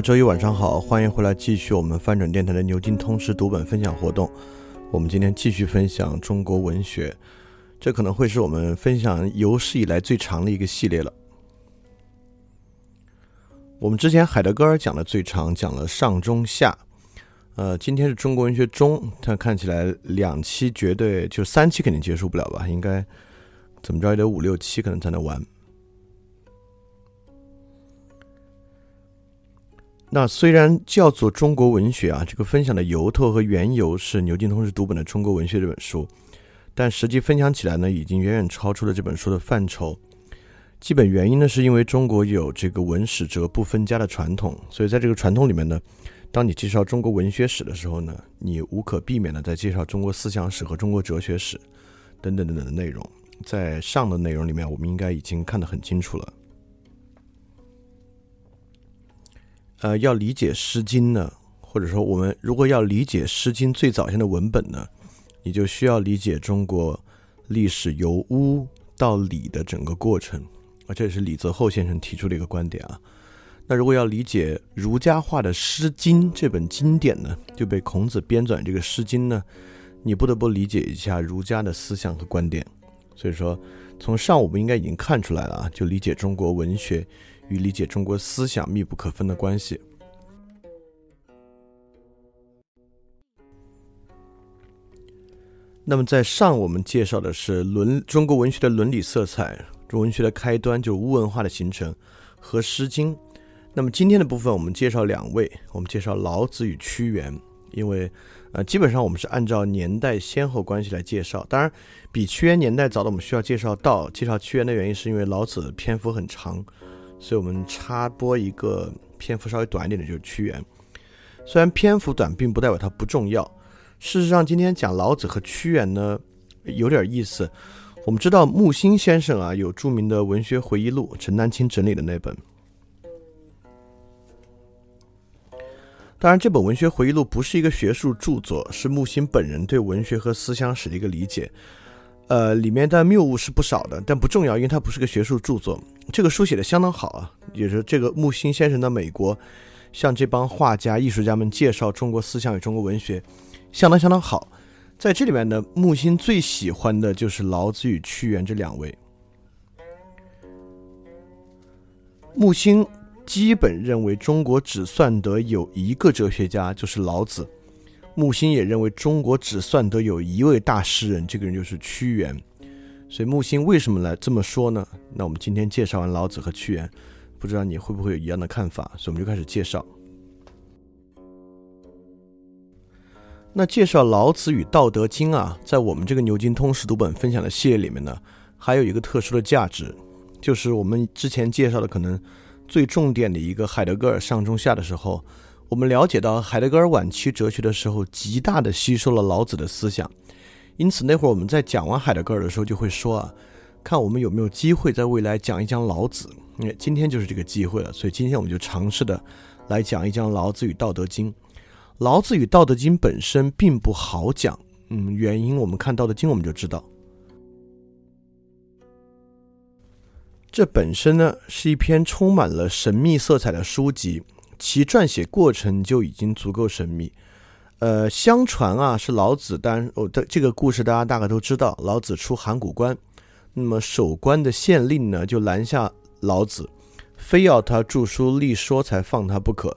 周一晚上好，欢迎回来继续我们翻转电台的牛津通识读本分享活动。我们今天继续分享中国文学，这可能会是我们分享有史以来最长的一个系列了。我们之前海德格尔讲的最长，讲了上中下。呃，今天是中国文学中，它看起来两期绝对就三期肯定结束不了吧？应该怎么着也得五六期可能才能完。那虽然叫做中国文学啊，这个分享的由头和缘由是牛津通识读本的《中国文学》这本书，但实际分享起来呢，已经远远超出了这本书的范畴。基本原因呢，是因为中国有这个文史哲不分家的传统，所以在这个传统里面呢，当你介绍中国文学史的时候呢，你无可避免的在介绍中国思想史和中国哲学史等等等等的内容。在上的内容里面，我们应该已经看得很清楚了。呃，要理解《诗经》呢，或者说我们如果要理解《诗经》最早先的文本呢，你就需要理解中国历史由巫到礼的整个过程，啊，这也是李泽厚先生提出的一个观点啊。那如果要理解儒家化的《诗经》这本经典呢，就被孔子编纂这个《诗经》呢，你不得不理解一下儒家的思想和观点。所以说，从上我们应该已经看出来了啊，就理解中国文学。与理解中国思想密不可分的关系。那么，在上我们介绍的是伦中国文学的伦理色彩，中文学的开端就是巫文化的形成和《诗经》。那么今天的部分，我们介绍两位，我们介绍老子与屈原，因为呃，基本上我们是按照年代先后关系来介绍。当然，比屈原年代早的，我们需要介绍到介绍屈原的原因，是因为老子篇幅很长。所以我们插播一个篇幅稍微短一点的，就是屈原。虽然篇幅短，并不代表它不重要。事实上，今天讲老子和屈原呢，有点意思。我们知道木心先生啊，有著名的文学回忆录，陈丹青整理的那本。当然，这本文学回忆录不是一个学术著作，是木心本人对文学和思想史的一个理解。呃，里面的谬误是不少的，但不重要，因为它不是个学术著作。这个书写的相当好啊，也是这个木心先生的美国，向这帮画家、艺术家们介绍中国思想与中国文学，相当相当好。在这里面呢，木心最喜欢的就是老子与屈原这两位。木心基本认为中国只算得有一个哲学家，就是老子。木心也认为中国只算得有一位大诗人，这个人就是屈原。所以木心为什么来这么说呢？那我们今天介绍完老子和屈原，不知道你会不会有一样的看法？所以我们就开始介绍。那介绍老子与《道德经》啊，在我们这个牛津通识读本分享的系列里面呢，还有一个特殊的价值，就是我们之前介绍的可能最重点的一个海德格尔上中下的时候。我们了解到海德格尔晚期哲学的时候，极大的吸收了老子的思想，因此那会儿我们在讲完海德格尔的时候，就会说啊，看我们有没有机会在未来讲一讲老子。因为今天就是这个机会了，所以今天我们就尝试的来讲一讲老子与《道德经》。老子与《道德经》本身并不好讲，嗯，原因我们看《道德经》我们就知道，这本身呢是一篇充满了神秘色彩的书籍。其撰写过程就已经足够神秘，呃，相传啊是老子，当然哦的这个故事大家大概都知道，老子出函谷关，那么守关的县令呢就拦下老子，非要他著书立说才放他不可。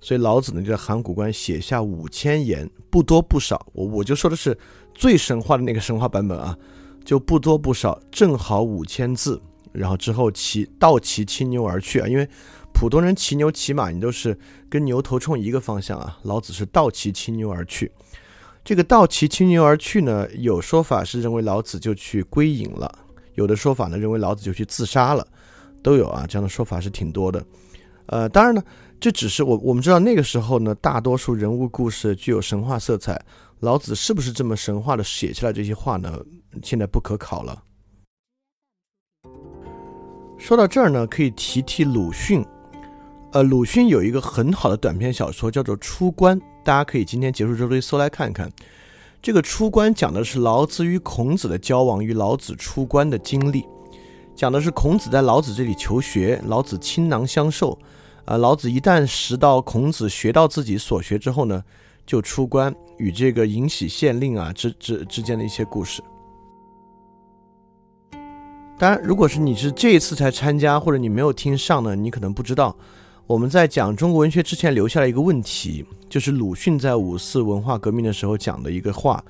所以老子呢就在函谷关写下五千言，不多不少。我我就说的是最神话的那个神话版本啊，就不多不少，正好五千字。然后之后骑倒骑青牛而去啊，因为普通人骑牛骑马，你都是跟牛头冲一个方向啊。老子是倒骑青牛而去。这个倒骑青牛而去呢，有说法是认为老子就去归隐了，有的说法呢认为老子就去自杀了，都有啊。这样的说法是挺多的。呃，当然呢。这只是我我们知道那个时候呢，大多数人物故事具有神话色彩。老子是不是这么神话的写下来这些话呢？现在不可考了。说到这儿呢，可以提提鲁迅。呃，鲁迅有一个很好的短篇小说叫做《出关》，大家可以今天结束之后搜来看看。这个《出关》讲的是老子与孔子的交往与老子出关的经历，讲的是孔子在老子这里求学，老子倾囊相授。啊，老子一旦识到孔子学到自己所学之后呢，就出关与这个尹喜县令啊之之之间的一些故事。当然，如果是你是这一次才参加，或者你没有听上呢，你可能不知道，我们在讲中国文学之前留下了一个问题，就是鲁迅在五四文化革命的时候讲的一个话，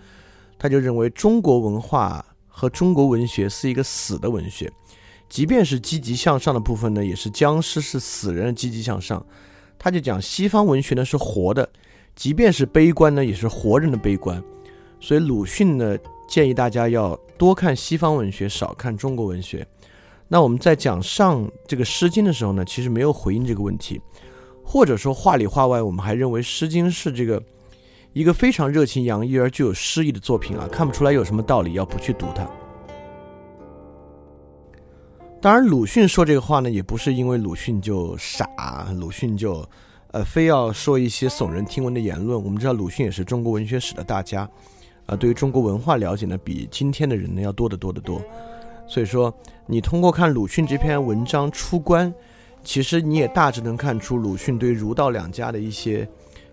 他就认为中国文化和中国文学是一个死的文学。即便是积极向上的部分呢，也是僵尸，是死人的积极向上。他就讲西方文学呢是活的，即便是悲观呢，也是活人的悲观。所以鲁迅呢建议大家要多看西方文学，少看中国文学。那我们在讲上这个《诗经》的时候呢，其实没有回应这个问题，或者说话里话外，我们还认为《诗经》是这个一个非常热情洋溢而具有诗意的作品啊，看不出来有什么道理要不去读它。当然，鲁迅说这个话呢，也不是因为鲁迅就傻，鲁迅就，呃，非要说一些耸人听闻的言论。我们知道，鲁迅也是中国文学史的大家，啊，对于中国文化了解呢，比今天的人呢要多得多得多。所以说，你通过看鲁迅这篇文章出关，其实你也大致能看出鲁迅对儒道两家的一些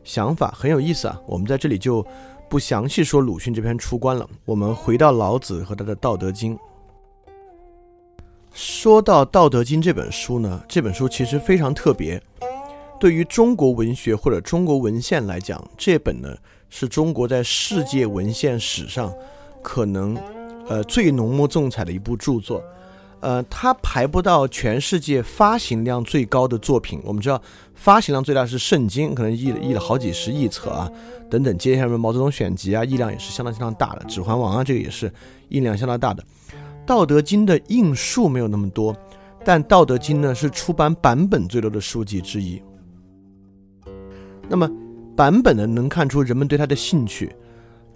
想法，很有意思啊。我们在这里就不详细说鲁迅这篇出关了，我们回到老子和他的《道德经》。说到《道德经》这本书呢，这本书其实非常特别。对于中国文学或者中国文献来讲，这本呢是中国在世界文献史上可能呃最浓墨重彩的一部著作。呃，它排不到全世界发行量最高的作品。我们知道发行量最大是《圣经》，可能译了译了好几十亿册啊，等等。接下来《毛泽东选集》啊，译量也是相当相当大的，《指环王》啊，这个也是印量相当大的。《道德经》的印数没有那么多，但《道德经》呢是出版版本最多的书籍之一。那么版本呢能看出人们对它的兴趣。《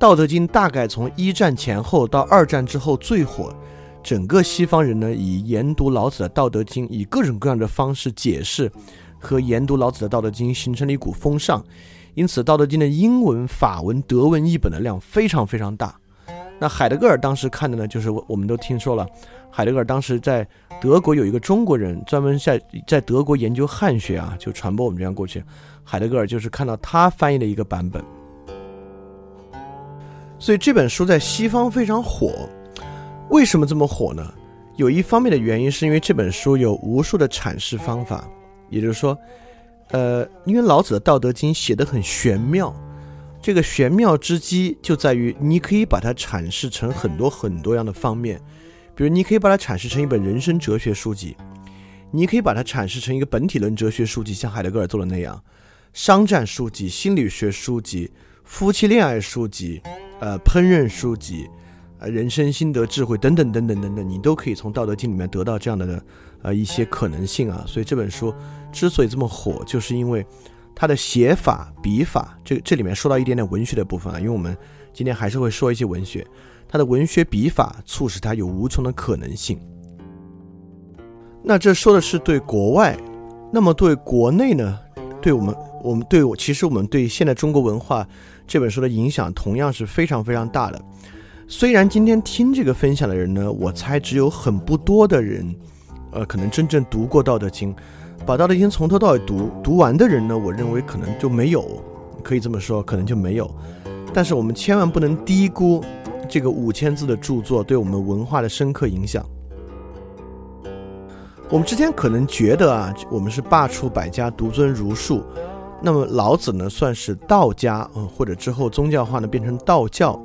道德经》大概从一战前后到二战之后最火，整个西方人呢以研读老子的《道德经》，以各种各样的方式解释和研读老子的《道德经》，形成了一股风尚。因此，《道德经》的英文、法文、德文译本的量非常非常大。那海德格尔当时看的呢，就是我我们都听说了，海德格尔当时在德国有一个中国人，专门在在德国研究汉学啊，就传播我们这样过去。海德格尔就是看到他翻译的一个版本，所以这本书在西方非常火。为什么这么火呢？有一方面的原因是因为这本书有无数的阐释方法，也就是说，呃，因为老子的《道德经》写的很玄妙。这个玄妙之机就在于，你可以把它阐释成很多很多样的方面，比如你可以把它阐释成一本人生哲学书籍，你可以把它阐释成一个本体论哲学书籍，像海德格尔做的那样，商战书籍、心理学书籍、夫妻恋爱书籍、呃烹饪书籍、呃人生心得智慧等等等等等等，你都可以从《道德经》里面得到这样的呃一些可能性啊。所以这本书之所以这么火，就是因为。它的写法、笔法，这这里面说到一点点文学的部分啊，因为我们今天还是会说一些文学。它的文学笔法促使它有无穷的可能性。那这说的是对国外，那么对国内呢？对我们，我们对我，其实我们对现在中国文化这本书的影响同样是非常非常大的。虽然今天听这个分享的人呢，我猜只有很不多的人，呃，可能真正读过《道德经》。把《道德经》从头到尾读读完的人呢，我认为可能就没有，可以这么说，可能就没有。但是我们千万不能低估这个五千字的著作对我们文化的深刻影响。我们之前可能觉得啊，我们是罢黜百家，独尊儒术。那么老子呢，算是道家，嗯，或者之后宗教化呢变成道教。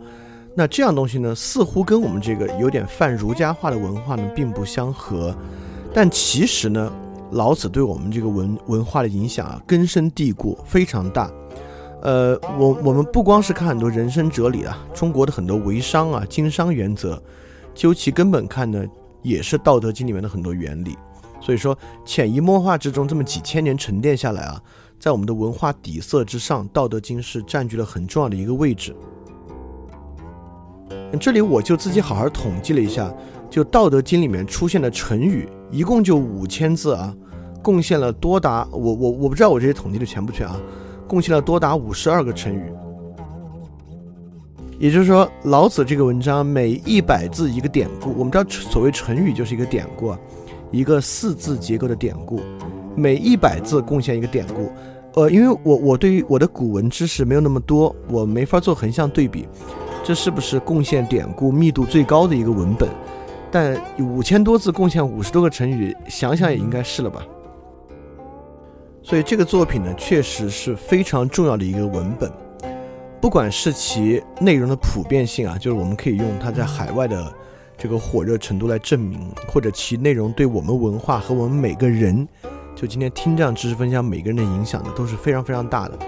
那这样东西呢，似乎跟我们这个有点泛儒家化的文化呢，并不相合。但其实呢，老子对我们这个文文化的影响啊，根深蒂固，非常大。呃，我我们不光是看很多人生哲理啊，中国的很多为商啊、经商原则，究其根本看呢，也是《道德经》里面的很多原理。所以说，潜移默化之中，这么几千年沉淀下来啊。在我们的文化底色之上，《道德经》是占据了很重要的一个位置。这里我就自己好好统计了一下，就《道德经》里面出现的成语，一共就五千字啊，贡献了多达我我我不知道我这些统计的全不全啊，贡献了多达五十二个成语。也就是说，老子这个文章每一百字一个典故，我们知道所谓成语就是一个典故，啊，一个四字结构的典故。每一百字贡献一个典故，呃，因为我我对于我的古文知识没有那么多，我没法做横向对比，这是不是贡献典故密度最高的一个文本？但五千多字贡献五十多个成语，想想也应该是了吧。所以这个作品呢，确实是非常重要的一个文本，不管是其内容的普遍性啊，就是我们可以用它在海外的这个火热程度来证明，或者其内容对我们文化和我们每个人。就今天听这样知识分享，每个人的影响呢都是非常非常大的。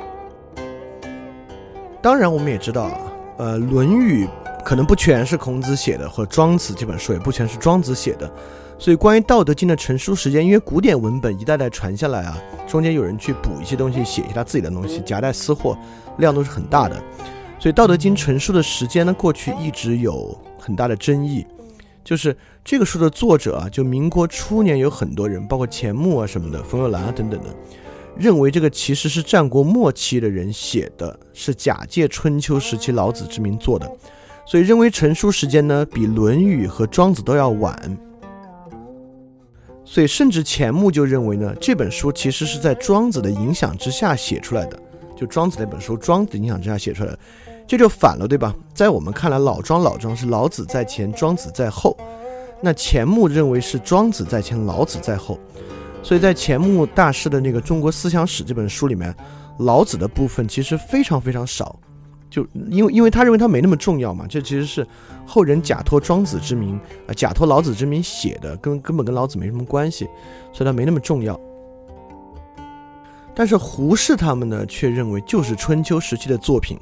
当然，我们也知道啊，呃，《论语》可能不全是孔子写的，或《庄子》这本书也不全是庄子写的。所以，关于《道德经》的成书时间，因为古典文本一代代传下来啊，中间有人去补一些东西，写一些他自己的东西，夹带私货，量都是很大的。所以，《道德经》成书的时间呢，过去一直有很大的争议。就是这个书的作者啊，就民国初年有很多人，包括钱穆啊什么的，冯友兰啊等等的，认为这个其实是战国末期的人写的，是假借春秋时期老子之名做的，所以认为成书时间呢比《论语》和《庄子》都要晚。所以甚至钱穆就认为呢，这本书其实是在庄子的影响之下写出来的，就庄子那本书，庄子影响之下写出来的。这就反了，对吧？在我们看来，老庄老庄是老子在前，庄子在后。那钱穆认为是庄子在前，老子在后。所以在钱穆大师的那个《中国思想史》这本书里面，老子的部分其实非常非常少。就因为因为他认为他没那么重要嘛，这其实是后人假托庄子之名啊，假托老子之名写的，跟根本跟老子没什么关系，所以他没那么重要。但是胡适他们呢，却认为就是春秋时期的作品。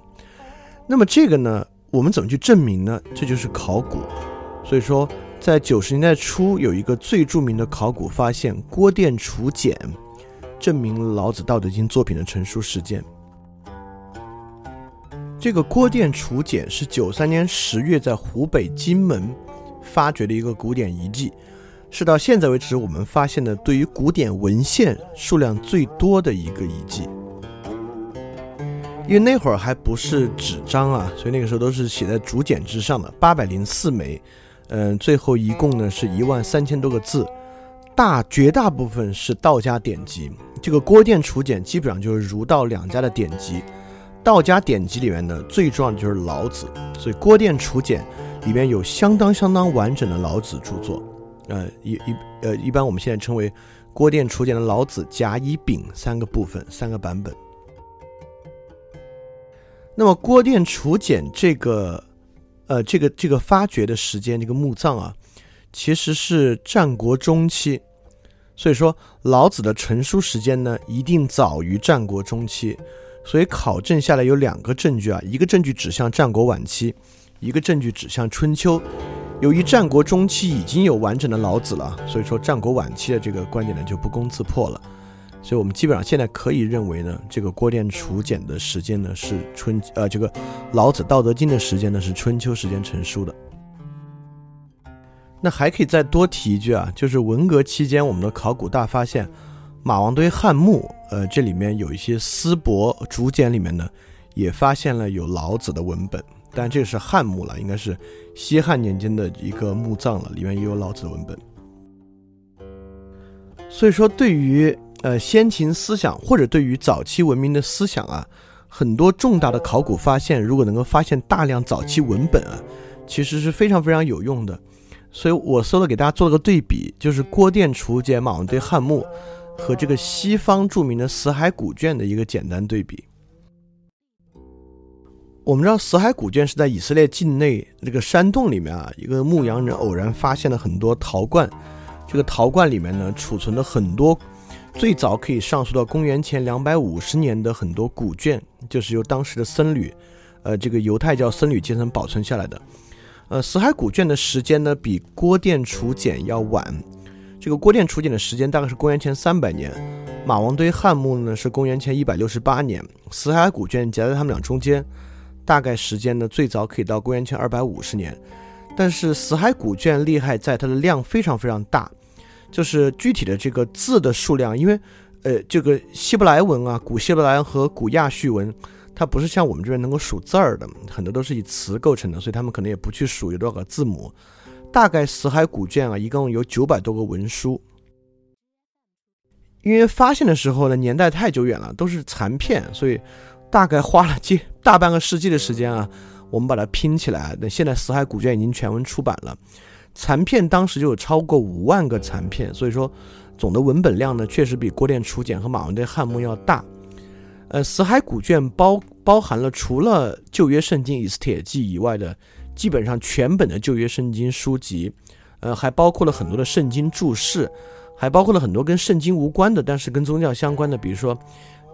那么这个呢，我们怎么去证明呢？这就是考古。所以说，在九十年代初，有一个最著名的考古发现——郭店楚简，证明老子《道德经》作品的成书时间。这个郭店楚简是九三年十月在湖北荆门发掘的一个古典遗迹，是到现在为止我们发现的对于古典文献数量最多的一个遗迹。因为那会儿还不是纸张啊，所以那个时候都是写在竹简之上的，八百零四枚，嗯，最后一共呢是一万三千多个字，大绝大部分是道家典籍。这个郭店楚简基本上就是儒道两家的典籍，道家典籍里面呢最重要的就是老子，所以郭店楚简里面有相当相当完整的老子著作，呃一一呃一般我们现在称为郭店楚简的老子甲乙丙三个部分三个版本。那么郭店楚简这个，呃，这个这个发掘的时间，这个墓葬啊，其实是战国中期，所以说老子的成书时间呢，一定早于战国中期，所以考证下来有两个证据啊，一个证据指向战国晚期，一个证据指向春秋。由于战国中期已经有完整的老子了，所以说战国晚期的这个观点呢就不攻自破了。所以我们基本上现在可以认为呢，这个郭店楚简的时间呢是春，呃，这个老子《道德经》的时间呢是春秋时间成书的。那还可以再多提一句啊，就是文革期间我们的考古大发现，马王堆汉墓，呃，这里面有一些丝帛竹简里面呢，也发现了有老子的文本，但这个是汉墓了，应该是西汉年间的一个墓葬了，里面也有老子的文本。所以说，对于呃，先秦思想或者对于早期文明的思想啊，很多重大的考古发现，如果能够发现大量早期文本啊，其实是非常非常有用的。所以我搜了给大家做了个对比，就是郭店楚简马王堆汉墓和这个西方著名的死海古卷的一个简单对比。我们知道死海古卷是在以色列境内这个山洞里面啊，一个牧羊人偶然发现了很多陶罐，这个陶罐里面呢储存了很多最早可以上溯到公元前两百五十年的很多古卷，就是由当时的僧侣，呃，这个犹太教僧侣阶层保存下来的。呃，死海古卷的时间呢比郭店楚简要晚，这个郭店楚简的时间大概是公元前三百年，马王堆汉墓呢是公元前一百六十八年，死海古卷夹在他们俩中间。大概时间呢，最早可以到公元前二百五十年，但是死海古卷厉害在它的量非常非常大，就是具体的这个字的数量，因为呃这个希伯来文啊，古希伯来和古亚述文，它不是像我们这边能够数字儿的，很多都是以词构成的，所以他们可能也不去数有多少个字母。大概死海古卷啊，一共有九百多个文书，因为发现的时候呢，年代太久远了，都是残片，所以。大概花了近大半个世纪的时间啊，我们把它拼起来。那现在死海古卷已经全文出版了，残片当时就有超过五万个残片，所以说总的文本量呢，确实比郭店楚简和马王堆汉墓要大。呃，死海古卷包包含了除了旧约圣经以斯帖记以外的基本上全本的旧约圣经书籍，呃，还包括了很多的圣经注释，还包括了很多跟圣经无关的，但是跟宗教相关的，比如说。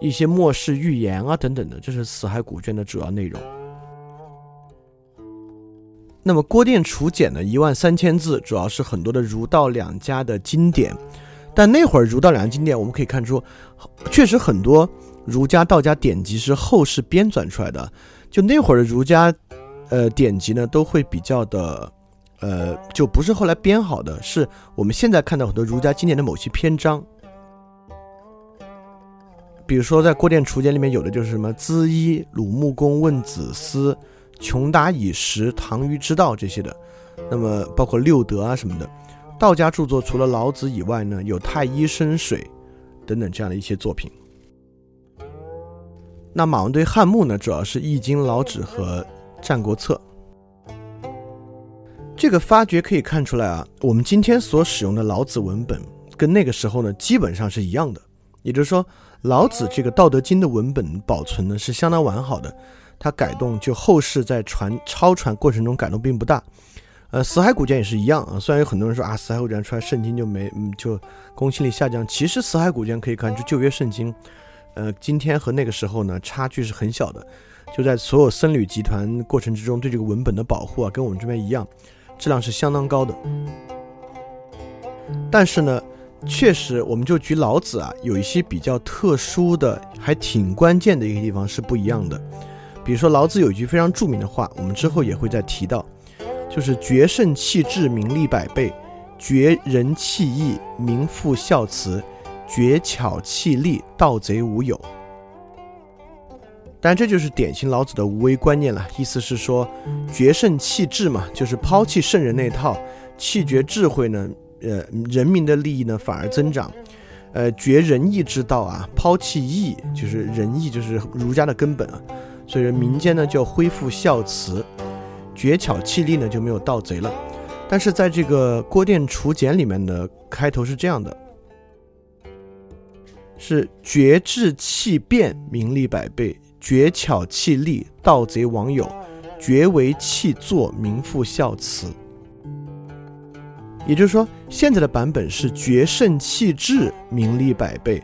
一些末世预言啊等等的，这是死海古卷的主要内容。那么郭店楚简呢，一万三千字，主要是很多的儒道两家的经典。但那会儿儒道两家经典，我们可以看出，确实很多儒家道家典籍是后世编纂出来的。就那会儿的儒家，呃，典籍呢，都会比较的，呃，就不是后来编好的，是我们现在看到很多儒家经典的某些篇章。比如说，在《郭店楚简》里面有的就是什么“资衣鲁穆公问子思，穷达以时唐虞之道”这些的，那么包括六德啊什么的。道家著作除了老子以外呢，有太医生水等等这样的一些作品。那马王堆汉墓呢，主要是《易经》、老子和《战国策》。这个发掘可以看出来啊，我们今天所使用的老子文本跟那个时候呢基本上是一样的，也就是说。老子这个《道德经》的文本保存呢是相当完好的，它改动就后世在传抄传过程中改动并不大。呃，死海古卷也是一样啊，虽然有很多人说啊，死海古卷出来圣经就没嗯就公信力下降，其实死海古卷可以看出旧约圣经，呃，今天和那个时候呢差距是很小的，就在所有僧侣集团过程之中对这个文本的保护啊，跟我们这边一样，质量是相当高的。但是呢。确实，我们就举老子啊，有一些比较特殊的，还挺关键的一个地方是不一样的。比如说，老子有一句非常著名的话，我们之后也会再提到，就是“绝圣弃智，名利百倍；绝仁弃义，名副孝慈；绝巧弃利，盗贼无有。”但，这就是典型老子的无为观念了。意思是说，绝圣弃智嘛，就是抛弃圣人那套，弃绝智慧呢。呃，人民的利益呢反而增长，呃，绝仁义之道啊，抛弃义就是仁义，就是儒家的根本啊。所以民间呢就恢复孝慈，绝巧弃利呢就没有盗贼了。但是在这个郭店楚简里面的开头是这样的：是绝智弃辩，名利百倍；绝巧弃利，盗贼亡友；绝为弃作，名副孝慈。也就是说，现在的版本是绝圣弃智，名利百倍。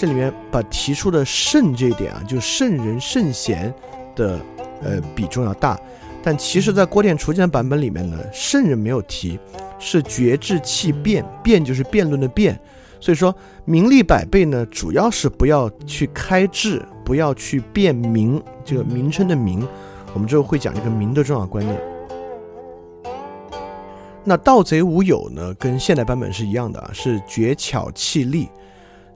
这里面把提出的圣这一点啊，就圣人圣贤的呃比重要大。但其实，在郭店楚简的版本里面呢，圣人没有提，是绝智弃辩，辩就是辩论的辩。所以说，名利百倍呢，主要是不要去开智，不要去辩名，这个名称的名，我们之后会讲这个名的重要观念。那盗贼无有呢？跟现代版本是一样的啊，是绝巧弃利。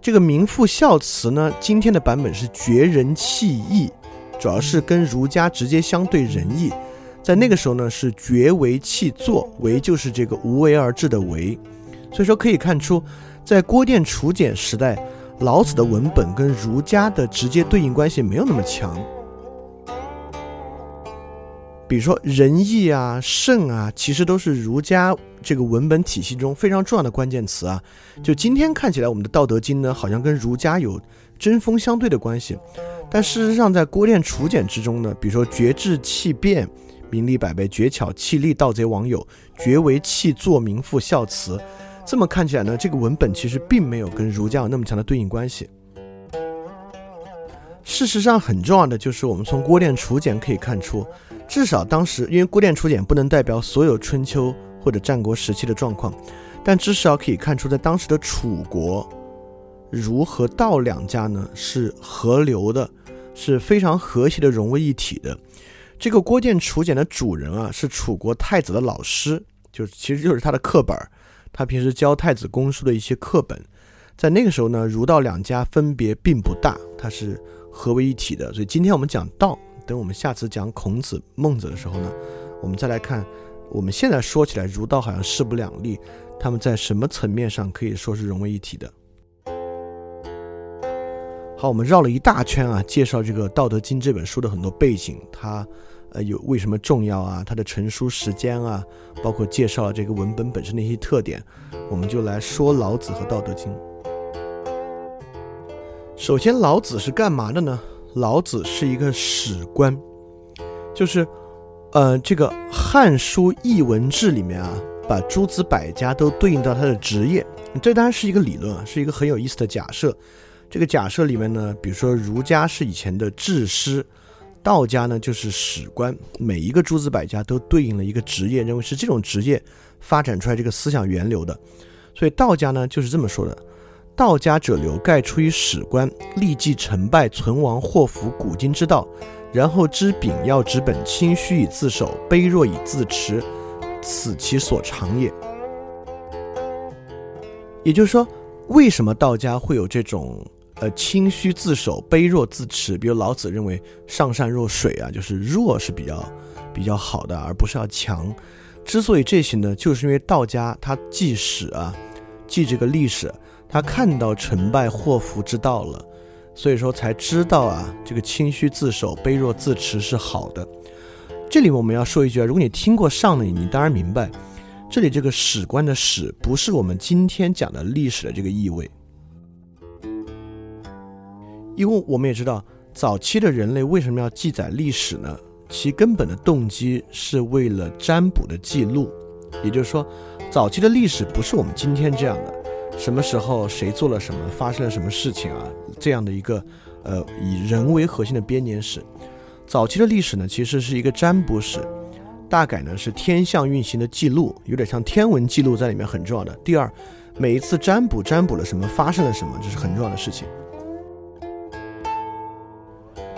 这个名副孝慈呢，今天的版本是绝人弃义，主要是跟儒家直接相对仁义。在那个时候呢，是绝为弃作，为就是这个无为而治的为。所以说可以看出，在郭店楚简时代，老子的文本跟儒家的直接对应关系没有那么强。比如说仁义啊、圣啊，其实都是儒家这个文本体系中非常重要的关键词啊。就今天看起来，我们的《道德经》呢，好像跟儒家有针锋相对的关系，但事实上，在《郭店楚简》之中呢，比如说“绝智气辩，名利百倍；绝巧气利，盗贼网友；绝为气作，名副孝慈。”这么看起来呢，这个文本其实并没有跟儒家有那么强的对应关系。事实上，很重要的就是我们从《郭店楚简》可以看出。至少当时，因为《郭店楚简》不能代表所有春秋或者战国时期的状况，但至少可以看出，在当时的楚国，儒和道两家呢是合流的，是非常和谐的融为一体的。这个《郭店楚简》的主人啊，是楚国太子的老师，就是其实就是他的课本他平时教太子公书的一些课本。在那个时候呢，儒道两家分别并不大，它是合为一体的。所以今天我们讲道。等我们下次讲孔子、孟子的时候呢，我们再来看，我们现在说起来儒道好像势不两立，他们在什么层面上可以说是融为一体的？好，我们绕了一大圈啊，介绍这个《道德经》这本书的很多背景，它呃有为什么重要啊？它的成书时间啊，包括介绍了这个文本本身的一些特点，我们就来说老子和《道德经》。首先，老子是干嘛的呢？老子是一个史官，就是，呃，这个《汉书·艺文志》里面啊，把诸子百家都对应到他的职业。这当然是一个理论啊，是一个很有意思的假设。这个假设里面呢，比如说儒家是以前的治师，道家呢就是史官，每一个诸子百家都对应了一个职业，认为是这种职业发展出来这个思想源流的。所以道家呢就是这么说的。道家者流，盖出于史官，立记成败、存亡、祸福、古今之道，然后知秉要之本，清虚以自守，卑弱以自持，此其所长也。也就是说，为什么道家会有这种呃清虚自守、卑弱自持？比如老子认为上善若水啊，就是弱是比较比较好的，而不是要强。之所以这些呢，就是因为道家他记史啊，记这个历史。他看到成败祸福之道了，所以说才知道啊，这个清虚自守、卑弱自持是好的。这里我们要说一句啊，如果你听过上的，你当然明白，这里这个史官的史不是我们今天讲的历史的这个意味，因为我们也知道，早期的人类为什么要记载历史呢？其根本的动机是为了占卜的记录，也就是说，早期的历史不是我们今天这样的。什么时候谁做了什么，发生了什么事情啊？这样的一个，呃，以人为核心的编年史。早期的历史呢，其实是一个占卜史，大概呢是天象运行的记录，有点像天文记录在里面很重要的。第二，每一次占卜占卜了什么，发生了什么，这是很重要的事情。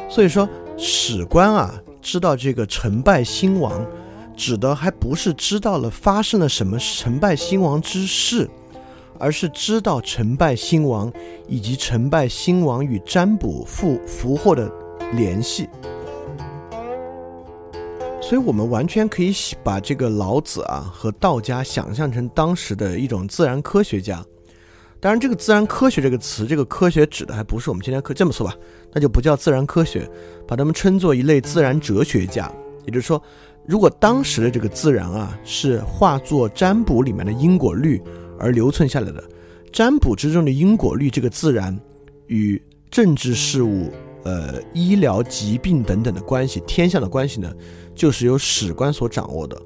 所以说，史官啊，知道这个成败兴亡，指的还不是知道了发生了什么成败兴亡之事。而是知道成败兴亡，以及成败兴亡与占卜复福祸的联系。所以，我们完全可以把这个老子啊和道家想象成当时的一种自然科学家。当然，这个“自然科学”这个词，这个科学指的还不是我们今天科这么说吧？那就不叫自然科学，把他们称作一类自然哲学家。也就是说，如果当时的这个自然啊是化作占卜里面的因果律。而留存下来的占卜之中的因果律，这个自然与政治事务、呃医疗疾病等等的关系，天象的关系呢，就是由史官所掌握的。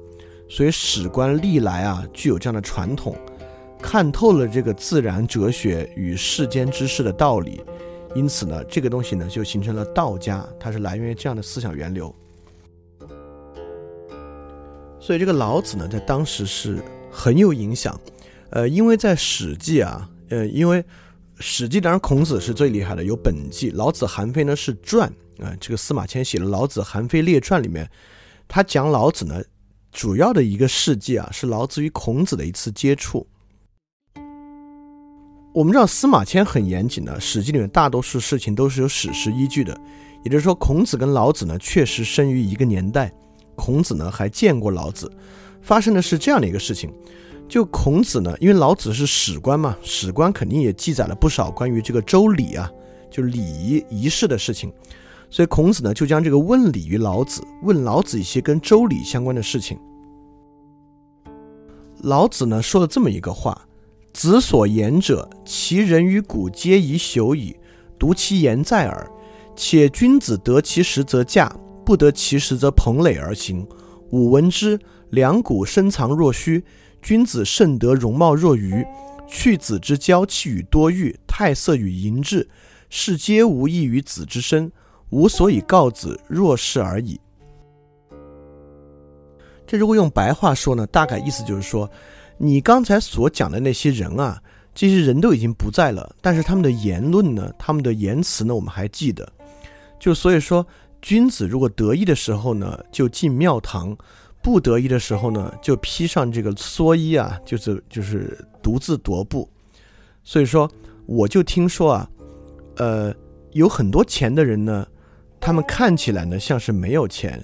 所以史官历来啊具有这样的传统，看透了这个自然哲学与世间之事的道理，因此呢，这个东西呢就形成了道家，它是来源于这样的思想源流。所以这个老子呢，在当时是很有影响。呃，因为在《史记》啊，呃，因为《史记》当然孔子是最厉害的，有本纪；老子、韩非呢是传啊。这个司马迁写了《老子·韩非列传》里面，他讲老子呢，主要的一个事迹啊，是老子与孔子的一次接触。我们知道司马迁很严谨的，《史记》里面大多数事情都是有史实依据的，也就是说，孔子跟老子呢确实生于一个年代，孔子呢还见过老子，发生的是这样的一个事情。就孔子呢，因为老子是史官嘛，史官肯定也记载了不少关于这个周礼啊，就礼仪仪式的事情，所以孔子呢就将这个问礼于老子，问老子一些跟周礼相关的事情。老子呢说了这么一个话：“子所言者，其人于古皆已朽矣，独其言在耳。且君子得其时则驾，不得其时则蓬垒而行。吾闻之，两股深藏若虚，君子甚得容貌若愚。去子之娇气与多欲，态色与淫志，是皆无益于子之身。吾所以告子，若是而已。”这如果用白话说呢，大概意思就是说，你刚才所讲的那些人啊，这些人都已经不在了，但是他们的言论呢，他们的言辞呢，我们还记得。就所以说，君子如果得意的时候呢，就进庙堂；不得意的时候呢，就披上这个蓑衣啊，就是就是独自踱步。所以说，我就听说啊，呃，有很多钱的人呢，他们看起来呢像是没有钱。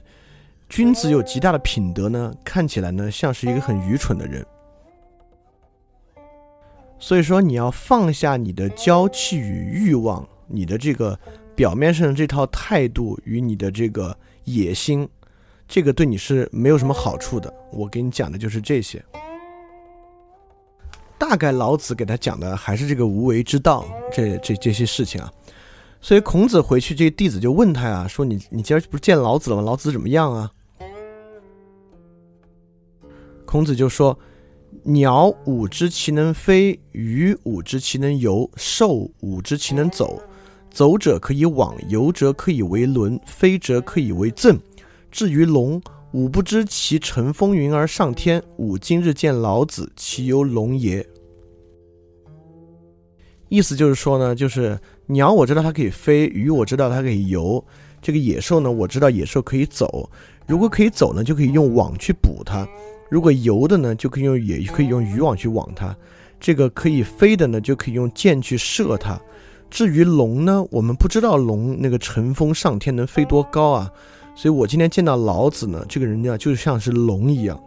君子有极大的品德呢，看起来呢像是一个很愚蠢的人。所以说，你要放下你的娇气与欲望，你的这个表面上的这套态度与你的这个野心，这个对你是没有什么好处的。我给你讲的就是这些。大概老子给他讲的还是这个无为之道，这这这些事情啊。所以孔子回去，这弟子就问他呀，说你你今儿不是见老子了吗？老子怎么样啊？孔子就说：“鸟吾知其能飞，鱼吾知其能游，兽吾知其能走。走者可以往，游者可以为轮，飞者可以为赠。至于龙，吾不知其乘风云而上天。吾今日见老子，其犹龙也。”意思就是说呢，就是鸟我知道它可以飞，鱼我知道它可以游，这个野兽呢我知道野兽可以走。如果可以走呢，就可以用网去捕它。如果游的呢，就可以用也可以用渔网去网它；这个可以飞的呢，就可以用箭去射它。至于龙呢，我们不知道龙那个乘风上天能飞多高啊，所以我今天见到老子呢，这个人呢就像是龙一样。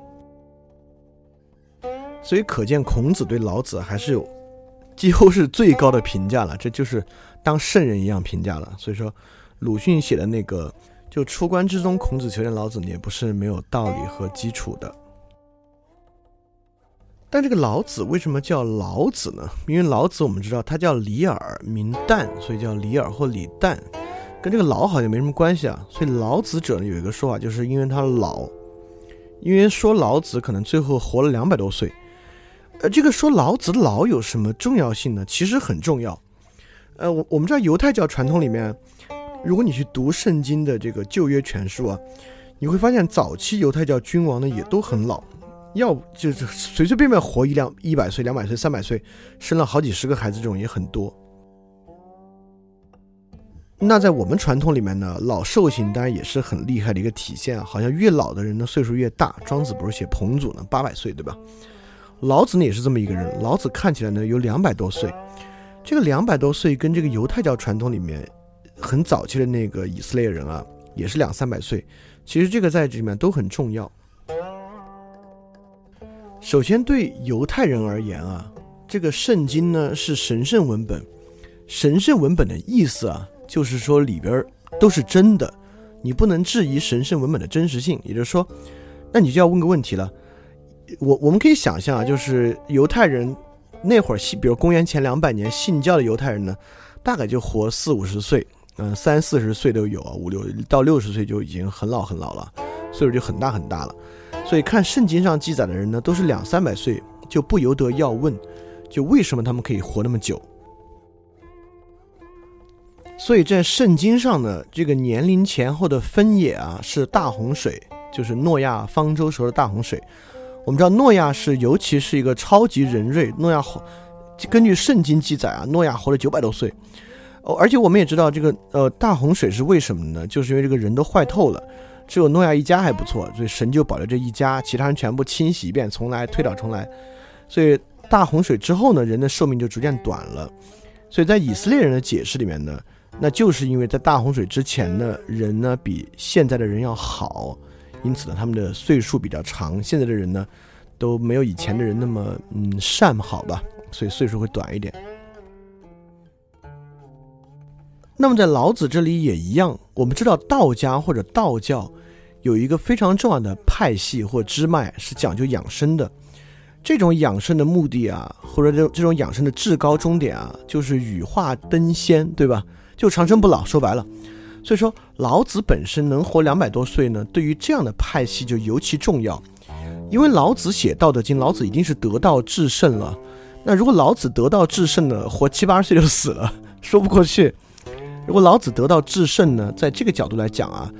所以可见孔子对老子还是有几乎是最高的评价了，这就是当圣人一样评价了。所以说，鲁迅写的那个就出关之中，孔子求见老子，也不是没有道理和基础的。但这个老子为什么叫老子呢？因为老子我们知道他叫李耳，名旦，所以叫李耳或李旦，跟这个老好像没什么关系啊。所以老子者呢有一个说法，就是因为他老，因为说老子可能最后活了两百多岁。呃，这个说老子老有什么重要性呢？其实很重要。呃，我我们知道犹太教传统里面，如果你去读圣经的这个旧约全书啊，你会发现早期犹太教君王呢也都很老。要就是随随便便活一两一百岁、两百岁、三百岁，生了好几十个孩子这种也很多。那在我们传统里面呢，老寿星当然也是很厉害的一个体现啊。好像越老的人呢岁数越大。庄子不是写彭祖呢八百岁对吧？老子呢也是这么一个人。老子看起来呢有两百多岁，这个两百多岁跟这个犹太教传统里面很早期的那个以色列人啊也是两三百岁。其实这个在这里面都很重要。首先，对犹太人而言啊，这个圣经呢是神圣文本。神圣文本的意思啊，就是说里边都是真的，你不能质疑神圣文本的真实性。也就是说，那你就要问个问题了。我我们可以想象啊，就是犹太人那会儿信，比如公元前两百年信教的犹太人呢，大概就活四五十岁，嗯，三四十岁都有啊，五六到六十岁就已经很老很老了，岁数就很大很大了。所以看圣经上记载的人呢，都是两三百岁，就不由得要问，就为什么他们可以活那么久？所以在圣经上呢，这个年龄前后的分野啊，是大洪水，就是诺亚方舟时候的大洪水。我们知道诺亚是，尤其是一个超级人瑞，诺亚活，根据圣经记载啊，诺亚活了九百多岁。哦，而且我们也知道这个呃大洪水是为什么呢？就是因为这个人都坏透了。只有诺亚一家还不错，所以神就保留这一家，其他人全部清洗一遍，重来推倒重来。所以大洪水之后呢，人的寿命就逐渐短了。所以在以色列人的解释里面呢，那就是因为在大洪水之前呢，人呢比现在的人要好，因此呢他们的岁数比较长。现在的人呢都没有以前的人那么嗯善好吧，所以岁数会短一点。那么在老子这里也一样，我们知道道家或者道教有一个非常重要的派系或支脉是讲究养生的。这种养生的目的啊，或者这这种养生的至高终点啊，就是羽化登仙，对吧？就长生不老。说白了，所以说老子本身能活两百多岁呢，对于这样的派系就尤其重要。因为老子写《道德经》，老子已经是得道至圣了。那如果老子得道至圣呢，活七八十岁就死了，说不过去。如果老子得道至圣呢，在这个角度来讲啊，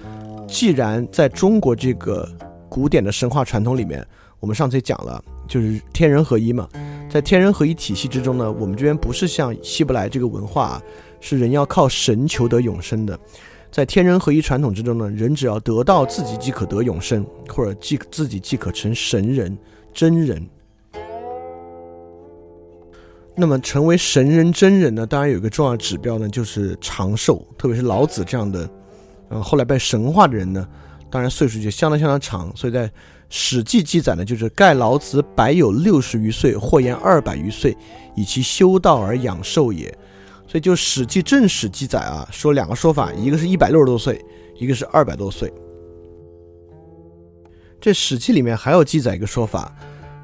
既然在中国这个古典的神话传统里面，我们上次也讲了。就是天人合一嘛，在天人合一体系之中呢，我们这边不是像希伯来这个文化，是人要靠神求得永生的。在天人合一传统之中呢，人只要得到自己即可得永生，或者即自己即可成神人、真人。那么成为神人、真人呢，当然有一个重要指标呢，就是长寿。特别是老子这样的，嗯，后来被神化的人呢，当然岁数就相当相当长。所以在《史记》记载呢，就是盖老子百有六十余岁，或言二百余岁，以其修道而养寿也。所以就《史记》正史记载啊，说两个说法，一个是一百六十多岁，一个是二百多岁。这《史记》里面还有记载一个说法：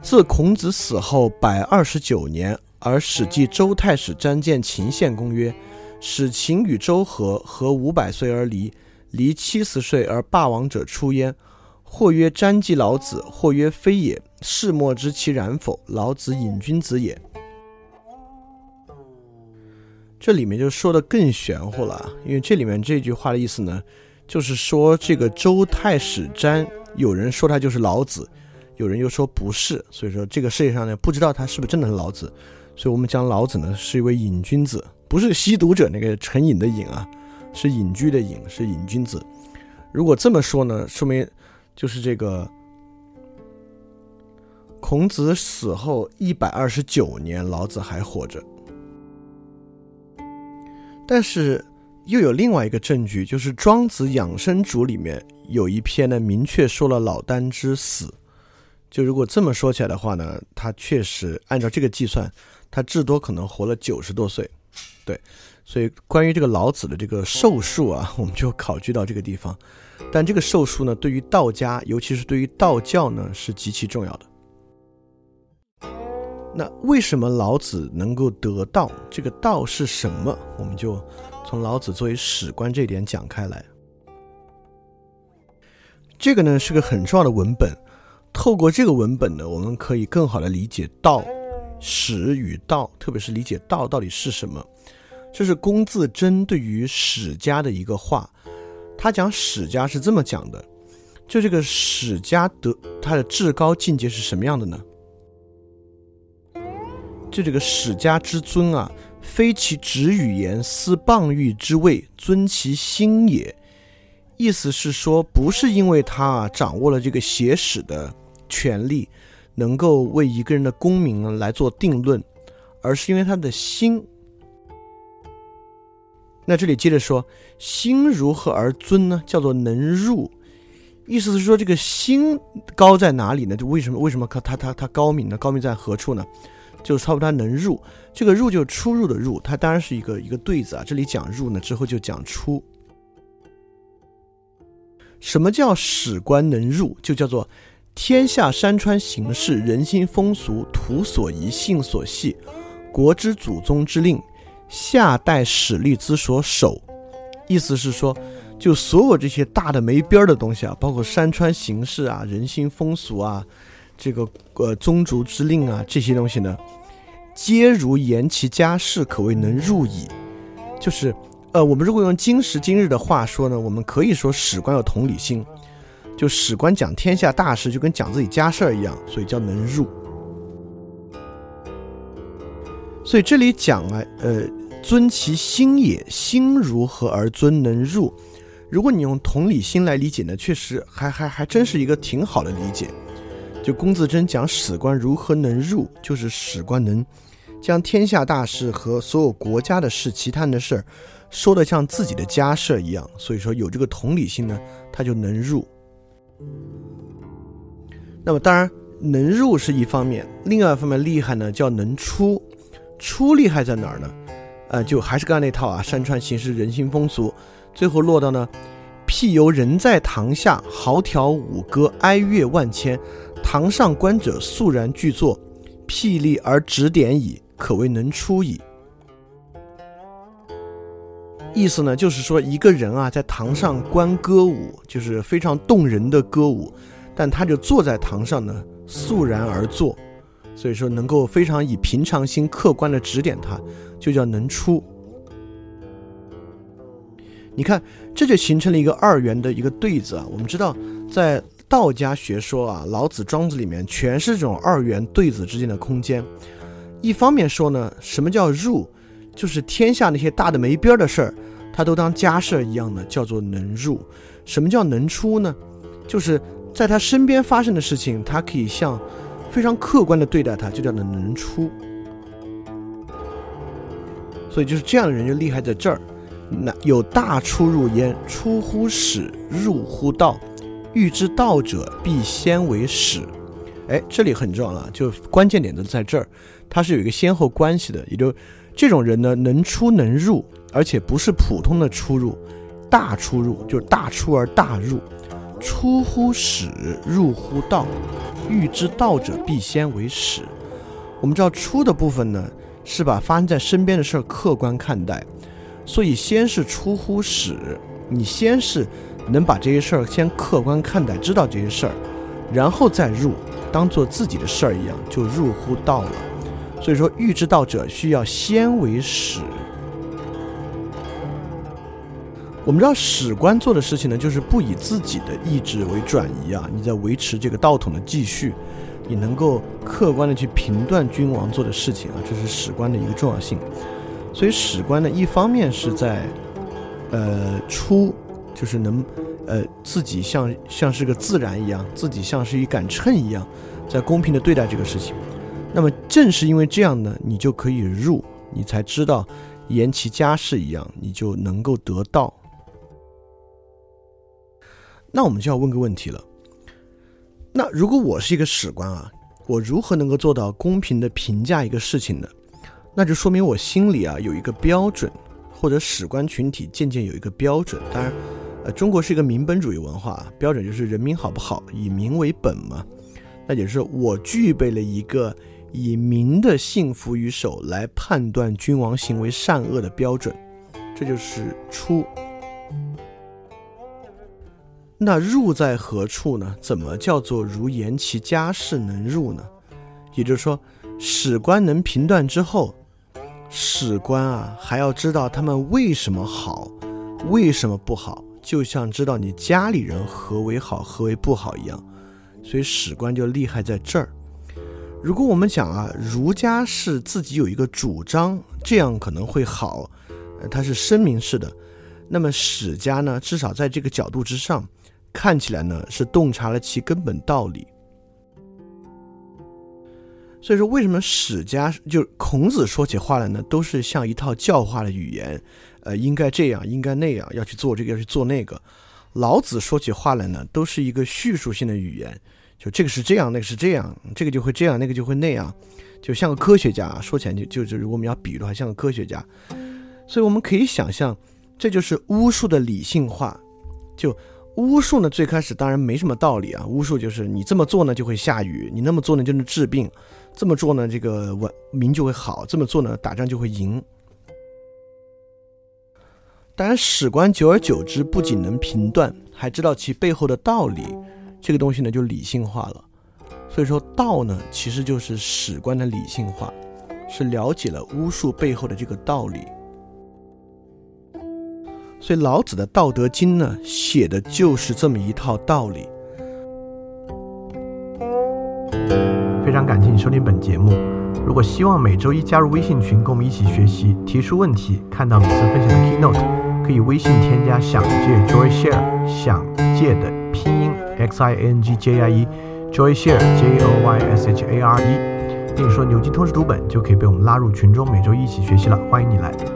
自孔子死后百二十九年，而《史记》周太史詹见秦献公曰：“使秦与周和，和五百岁而离，离七十岁而霸王者出焉。”或曰瞻记老子，或曰非也。世莫知其然否？老子隐君子也。这里面就说的更玄乎了，因为这里面这句话的意思呢，就是说这个周太史瞻，有人说他就是老子，有人又说不是，所以说这个世界上呢，不知道他是不是真的是老子。所以我们讲老子呢是一位隐君子，不是吸毒者那个成瘾的瘾啊，是隐居的隐，是隐君子。如果这么说呢，说明。就是这个，孔子死后一百二十九年，老子还活着。但是又有另外一个证据，就是《庄子养生主》里面有一篇呢，明确说了老聃之死。就如果这么说起来的话呢，他确实按照这个计算，他至多可能活了九十多岁。对，所以关于这个老子的这个寿数啊，我们就考据到这个地方。但这个寿数呢，对于道家，尤其是对于道教呢，是极其重要的。那为什么老子能够得道？这个道是什么？我们就从老子作为史官这点讲开来。这个呢是个很重要的文本，透过这个文本呢，我们可以更好的理解道、史与道，特别是理解道到底是什么。这是龚自珍对于史家的一个话。他讲史家是这么讲的，就这个史家得他的至高境界是什么样的呢？就这个史家之尊啊，非其直语言，思谤誉之位，尊其心也。意思是说，不是因为他啊掌握了这个写史的权利，能够为一个人的功名来做定论，而是因为他的心。那这里接着说，心如何而尊呢？叫做能入，意思是说这个心高在哪里呢？就为什么为什么他他他他高明呢？高明在何处呢？就是差不多他能入，这个入就出入的入，它当然是一个一个对子啊。这里讲入呢，之后就讲出。什么叫史官能入？就叫做天下山川形势、人心风俗、土所宜、性所系、国之祖宗之令。夏代史力之所守，意思是说，就所有这些大的没边儿的东西啊，包括山川形势啊、人心风俗啊、这个呃宗族之令啊这些东西呢，皆如言其家事，可谓能入矣。就是，呃，我们如果用今时今日的话说呢，我们可以说史官有同理心，就史官讲天下大事就跟讲自己家事儿一样，所以叫能入。所以这里讲啊，呃，尊其心也，心如何而尊能入？如果你用同理心来理解呢，确实还还还真是一个挺好的理解。就龚自珍讲史官如何能入，就是史官能将天下大事和所有国家的事、其他人的事儿说的像自己的家事一样。所以说有这个同理心呢，他就能入。那么当然能入是一方面，另外一方面厉害呢，叫能出。出厉害在哪儿呢？呃，就还是刚才那套啊，山川形势人心风俗，最后落到呢，譬犹人在堂下，豪调舞歌，哀乐万千，堂上观者肃然具作，霹雳而指点矣，可谓能出矣。意思呢，就是说一个人啊，在堂上观歌舞，就是非常动人的歌舞，但他就坐在堂上呢，肃然而坐，所以说能够非常以平常心客观的指点他，就叫能出。你看，这就形成了一个二元的一个对子啊。我们知道，在道家学说啊，老子、庄子里面全是这种二元对子之间的空间。一方面说呢，什么叫入？就是天下那些大的没边儿的事儿，他都当家事儿一样的，叫做能入。什么叫能出呢？就是在他身边发生的事情，他可以像非常客观的对待他，就叫做能出。所以就是这样的人就厉害在这儿。那有大出入焉，出乎始，入乎道。欲知道者，必先为始。哎，这里很重要了，就关键点都在这儿，它是有一个先后关系的，也就。这种人呢，能出能入，而且不是普通的出入，大出入就是大出而大入，出乎始，入乎道。欲知道者，必先为始。我们知道出的部分呢，是把发生在身边的事儿客观看待，所以先是出乎始，你先是能把这些事儿先客观看待，知道这些事儿，然后再入，当做自己的事儿一样，就入乎道了。所以说，欲知道者需要先为始。我们知道史官做的事情呢，就是不以自己的意志为转移啊，你在维持这个道统的继续，你能够客观的去评断君王做的事情啊，这是史官的一个重要性。所以史官呢，一方面是在，呃，出，就是能，呃，自己像像是个自然一样，自己像是一杆秤一样，在公平的对待这个事情。那么正是因为这样呢，你就可以入，你才知道言其家事一样，你就能够得到。那我们就要问个问题了：那如果我是一个史官啊，我如何能够做到公平的评价一个事情呢？那就说明我心里啊有一个标准，或者史官群体渐渐有一个标准。当然，呃，中国是一个民本主义文化，标准就是人民好不好，以民为本嘛。那也是我具备了一个。以民的幸福与守来判断君王行为善恶的标准，这就是出。那入在何处呢？怎么叫做如言其家事能入呢？也就是说，史官能评断之后，史官啊还要知道他们为什么好，为什么不好，就像知道你家里人何为好，何为不好一样。所以史官就厉害在这儿。如果我们讲啊，儒家是自己有一个主张，这样可能会好，呃，它是声明式的。那么史家呢，至少在这个角度之上，看起来呢是洞察了其根本道理。所以说，为什么史家就孔子说起话来呢，都是像一套教化的语言，呃，应该这样，应该那样，要去做这个，要去做那个。老子说起话来呢，都是一个叙述性的语言。就这个是这样，那个是这样，这个就会这样，那个就会那样，就像个科学家。说起来就就是如果我们要比喻的话，像个科学家。所以我们可以想象，这就是巫术的理性化。就巫术呢，最开始当然没什么道理啊。巫术就是你这么做呢就会下雨，你那么做呢就能治病，这么做呢这个文明就会好，这么做呢打仗就会赢。当然史官久而久之，不仅能评断，还知道其背后的道理。这个东西呢就理性化了，所以说道呢其实就是史观的理性化，是了解了巫术背后的这个道理。所以老子的《道德经》呢写的就是这么一套道理。非常感谢你收听本节目，如果希望每周一加入微信群跟我们一起学习，提出问题，看到每次分享的 keynote，可以微信添加想借 Joy Share 想借的。X i n g j i e，Joy Share J O Y S H A R E，并说牛津通识读本就可以被我们拉入群中，每周一起学习了，欢迎你来。